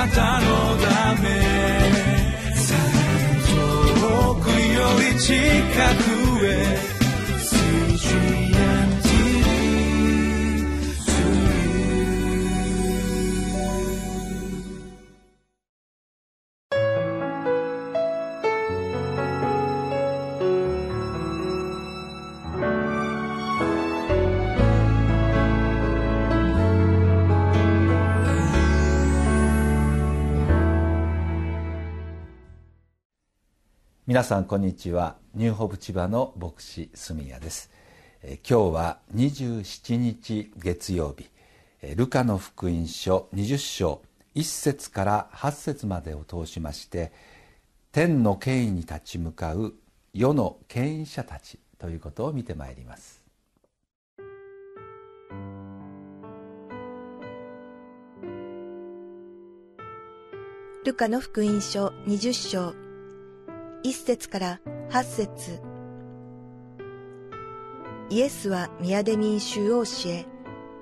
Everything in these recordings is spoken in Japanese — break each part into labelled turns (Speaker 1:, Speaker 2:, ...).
Speaker 1: なたのため。遠くより近く。
Speaker 2: 皆さんこんにちは。ニューホープ千葉の牧師住谷です、今日は27日月曜日。ルカの福音書20章1節から8節までを通しまして天の権威に立ち向かう世の権威者たちということを見てまいります。
Speaker 3: ルカの福音書20章一節から八節。イエスは宮で民衆を教え、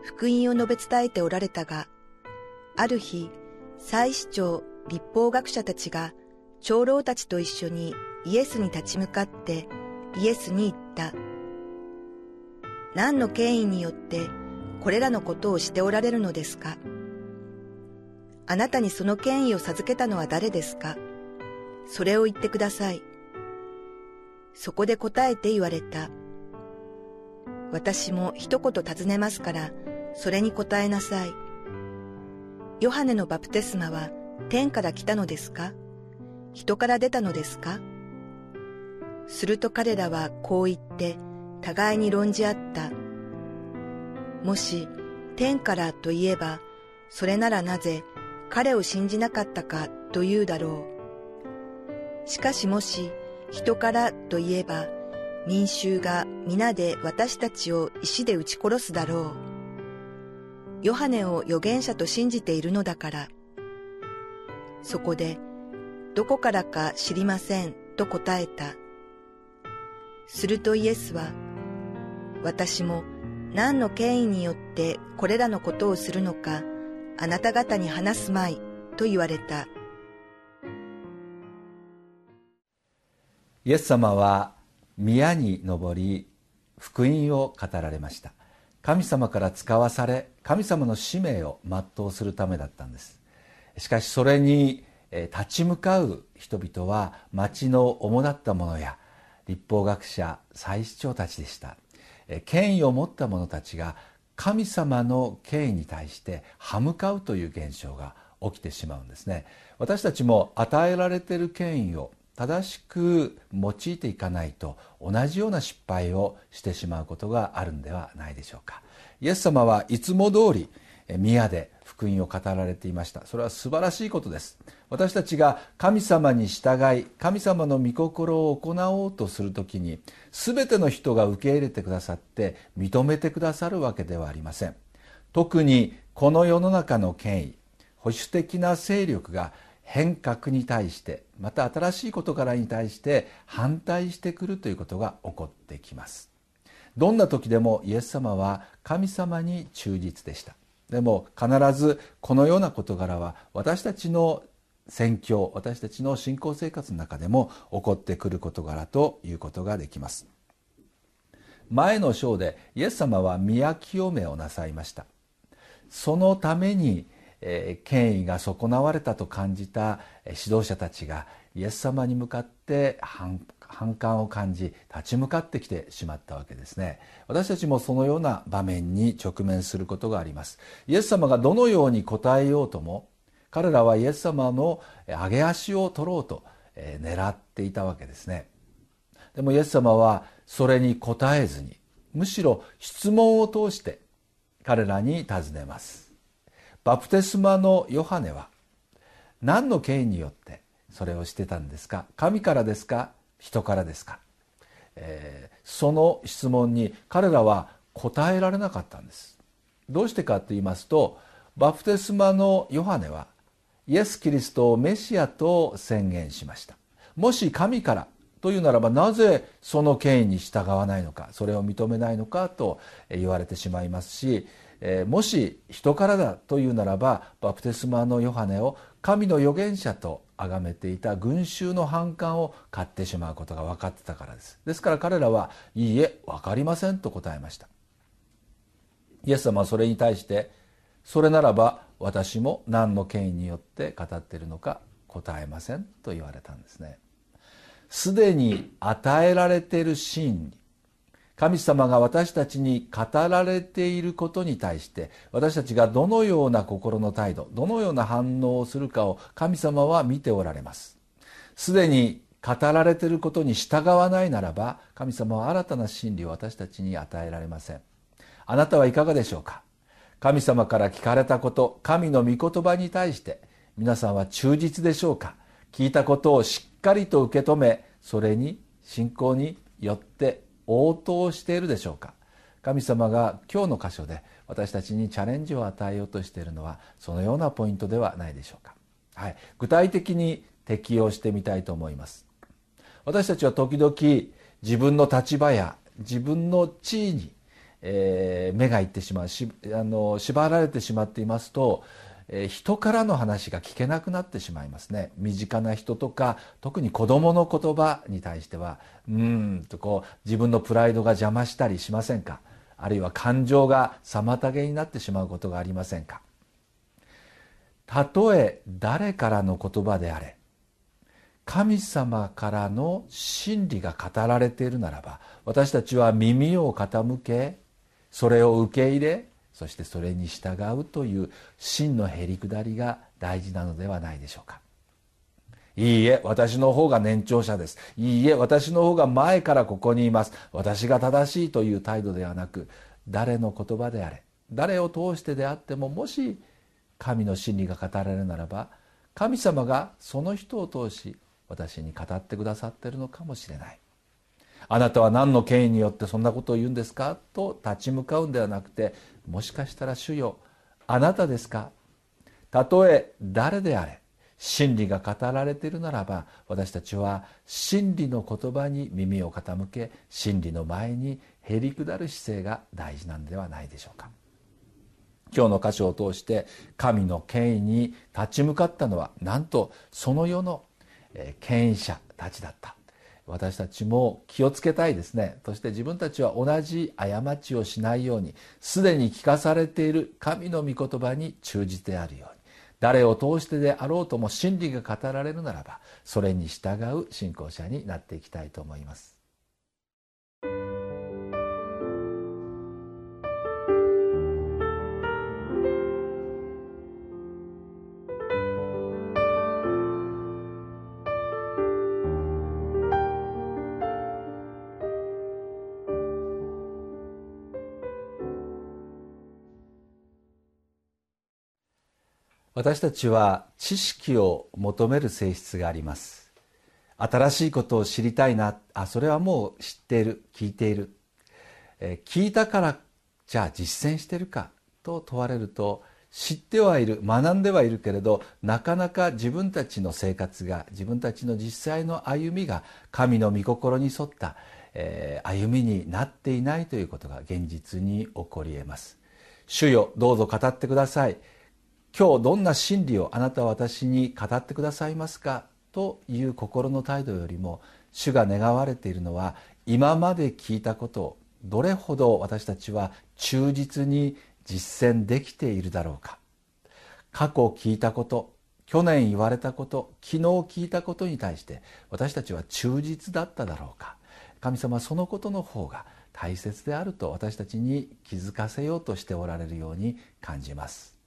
Speaker 3: 福音を述べ伝えておられたが、ある日、祭司長、立法学者たちが、長老たちと一緒にイエスに立ち向かってイエスに言った。何の権威によってこれらのことをしておられるのですか？あなたにその権威を授けたのは誰ですか？それを言ってください。そこで答えて言われた。私も一言尋ねますから、それに答えなさい。ヨハネのバプテスマは天から来たのですか？人から出たのですか？すると彼らはこう言って互いに論じ合った。もし天からといえば、それならなぜ彼を信じなかったかというだろう。しかしもし人からといえば民衆が皆で私たちを石で撃ち殺すだろう。ヨハネを預言者と信じているのだから。そこで、どこからか知りませんと答えた。するとイエスは、私も何の権威によってこれらのことをするのか、あなた方に話すまいと言われた。
Speaker 2: イエス様は宮に登り福音を語られました。神様から使わされ神様の使命を全うするためだったんです。しかしそれに立ち向かう人々は町の主だった者や立法学者祭司長たちでした。権威を持った者たちが神様の権威に対して歯向かうという現象が起きてしまうんですね。私たちも与えられている権威を正しく用いていかないと同じような失敗をしてしまうことがあるんではないでしょうか。イエス様はいつも通り宮で福音を語られていました。それは素晴らしいことです。私たちが神様に従い神様の御心を行おうとする時に全ての人が受け入れてくださって認めてくださるわけではありません。特にこの世の中の権威保守的な勢力が変革に対してまた新しい事柄に対して反対してくるということが起こってきます。どんな時でもイエス様は神様に忠実でした。でも必ずこのような事柄は私たちの宣教私たちの信仰生活の中でも起こってくる事柄ということができます。前の章でイエス様は宮清めをなさいました。そのためにえー、権威が損なわれたと感じた指導者たちがイエス様に向かって反反感を感じ立ち向かってきてしまったわけですね。私たちもそのような場面に直面することがあります。イエス様がどのように答えようとも彼らはイエス様の上げ足を取ろうと狙っていたわけですね。でもイエス様はそれに答えずにむしろ質問を通して彼らに尋ねます。バプテスマのヨハネは何の権威によってそれをしてたんですか？神からですか？人からですか、えー、その質問に彼らは答えられなかったんです。どうしてかと言いますとバプテスマのヨハネはイエス・キリストをメシアと宣言しました。もし神からというならばなぜその権威に従わないのかそれを認めないのかと言われてしまいますしえー、もし人からだというならばバプテスマのヨハネを神の預言者と崇めていた群衆の反感を買ってしまうことが分かってたからです。ですから彼らはいいえ分かりませんと答えました。イエス様はそれに対してそれならば私も何の権威によって語っているのか答えませんと言われたんですね。すでに与えられている真理神様が私たちに語られていることに対して私たちがどのような心の態度どのような反応をするかを神様は見ておられます。すでに語られていることに従わないならば神様は新たな真理を私たちに与えられません。あなたはいかがでしょうか？神様から聞かれたこと神の御言葉に対して皆さんは忠実でしょうか？聞いたことをしっかりと受け止めそれに信仰によって応答しているでしょうか？神様が今日の箇所で私たちにチャレンジを与えようとしているのはそのようなポイントではないでしょうか、はい、具体的に適用してみたいと思います。私たちは時々自分の立場や自分の地位に、えー、目がいってしまうしあの縛られてしまっていますとえ人からの話が聞けなくなってしまいますね。身近な人とか特に子供の言葉に対してはうんとこう自分のプライドが邪魔したりしませんか？あるいは感情が妨げになってしまうことがありませんか？たとえ誰からの言葉であれ神様からの真理が語られているならば私たちは耳を傾けそれを受け入れそしてそれに従うという真のへりくだりが大事なのではないでしょうか。いいえ私の方が年長者です。いいえ私の方が前からここにいます。私が正しいという態度ではなく誰の言葉であれ誰を通してであってももし神の真理が語られるならば神様がその人を通し私に語ってくださっているのかもしれない。あなたは何の権威によってそんなことを言うんですか？と立ち向かうんではなくてもしかしたら主よあなたですか？たとえ誰であれ真理が語られているならば私たちは真理の言葉に耳を傾け真理の前にへりくだる姿勢が大事なんではないでしょうか。今日の箇所を通して神の権威に立ち向かったのはなんとその世の権威者たちだった。私たちも気をつけたいですね。そして自分たちは同じ過ちをしないようにすでに聞かされている神の御言葉に忠実であるように誰を通してであろうとも真理が語られるならばそれに従う信仰者になっていきたいと思います。私たちは知識を求める性質があります。新しいことを知りたいな。あそれはもう知っている。聞いている、え聞いたからじゃあ実践してるか。と問われると知ってはいる。学んではいるけれどなかなか自分たちの生活が自分たちの実際の歩みが神の御心に沿った、えー、歩みになっていないということが現実に起こり得ます。主よどうぞ語ってください。今日どんな真理をあなたは私に語ってくださいますか？という心の態度よりも主が願われているのは今まで聞いたことをどれほど私たちは忠実に実践できているだろうか。過去聞いたこと去年言われたこと昨日聞いたことに対して私たちは忠実だっただろうか。神様はそのことの方が大切であると私たちに気づかせようとしておられるように感じます。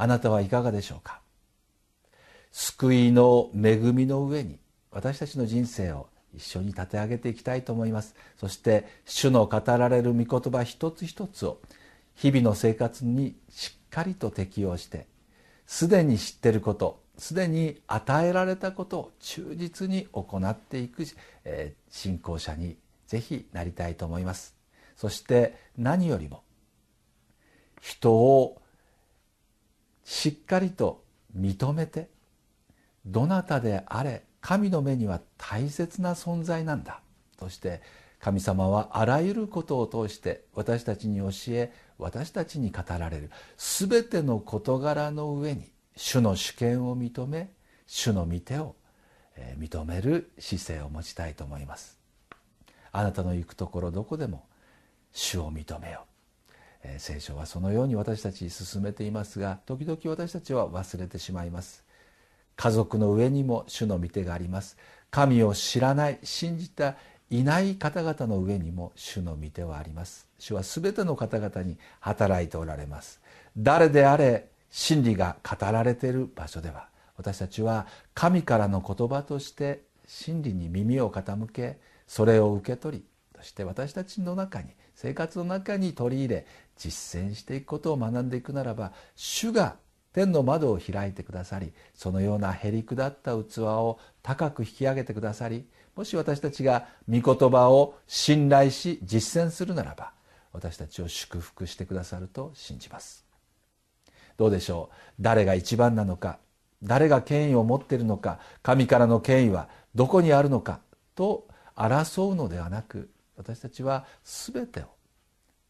Speaker 2: あなたはいかがでしょうか？救いの恵みの上に私たちの人生を一緒に立て上げていきたいと思います。そして主の語られる御言葉一つ一つを日々の生活にしっかりと適用してすでに知ってることすでに与えられたことを忠実に行っていく、えー、信仰者にぜひなりたいと思います。そして何よりも人をしっかりと認めてどなたであれ神の目には大切な存在なんだそして神様はあらゆることを通して私たちに教え私たちに語られる。全ての事柄の上に主の主権を認め主の御手を認める姿勢を持ちたいと思います。あなたの行くところどこでも主を認めよう。聖書はそのように私たちに進めていますが時々私たちは忘れてしまいます。家族の上にも主の御手があります。神を知らない信じたいない方々の上にも主の御手はあります。主は全ての方々に働いておられます。誰であれ真理が語られている場所では私たちは神からの言葉として真理に耳を傾けそれを受け取りそして私たちの中に生活の中に取り入れ実践していくことを学んでいくならば主が天の窓を開いてくださりそのようなへりくだった器を高く引き上げてくださりもし私たちが御言葉を信頼し実践するならば私たちを祝福してくださると信じます。どうでしょう？誰が一番なのか誰が権威を持っているのか神からの権威はどこにあるのかと争うのではなく私たちは全てを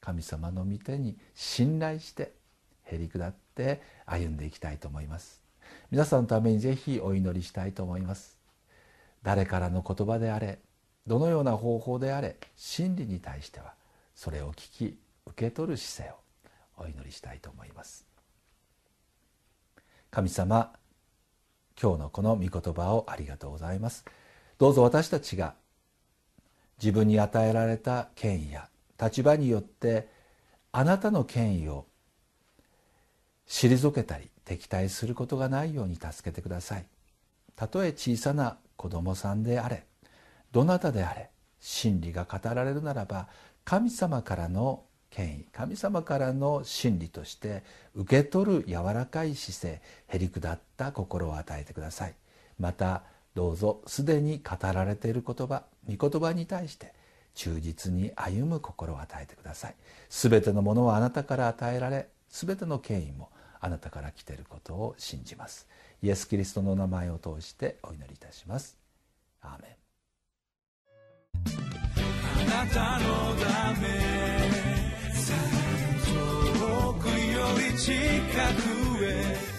Speaker 2: 神様の御手に信頼してへりくだって歩んでいきたいと思います。皆さんのためにぜひお祈りしたいと思います。誰からの言葉であれどのような方法であれ真理に対してはそれを聞き受け取る姿勢をお祈りしたいと思います。神様今日のこの御言葉をありがとうございます。どうぞ私たちが自分に与えられた権威や立場によってあなたの権威を退けたり敵対することがないように助けてください。たとえ小さな子供さんであれどなたであれ真理が語られるならば神様からの権威神様からの真理として受け取る柔らかい姿勢へりくだった心を与えてください。またどうぞすでに語られている言葉御言葉に対して忠実に歩む心を与えてください。全てのものはあなたから与えられ全ての権威もあなたから来ていることを信じます。イエス・キリストの名前を通してお祈りいたします。アーメ
Speaker 1: ン。あなたのため遠くより近くへ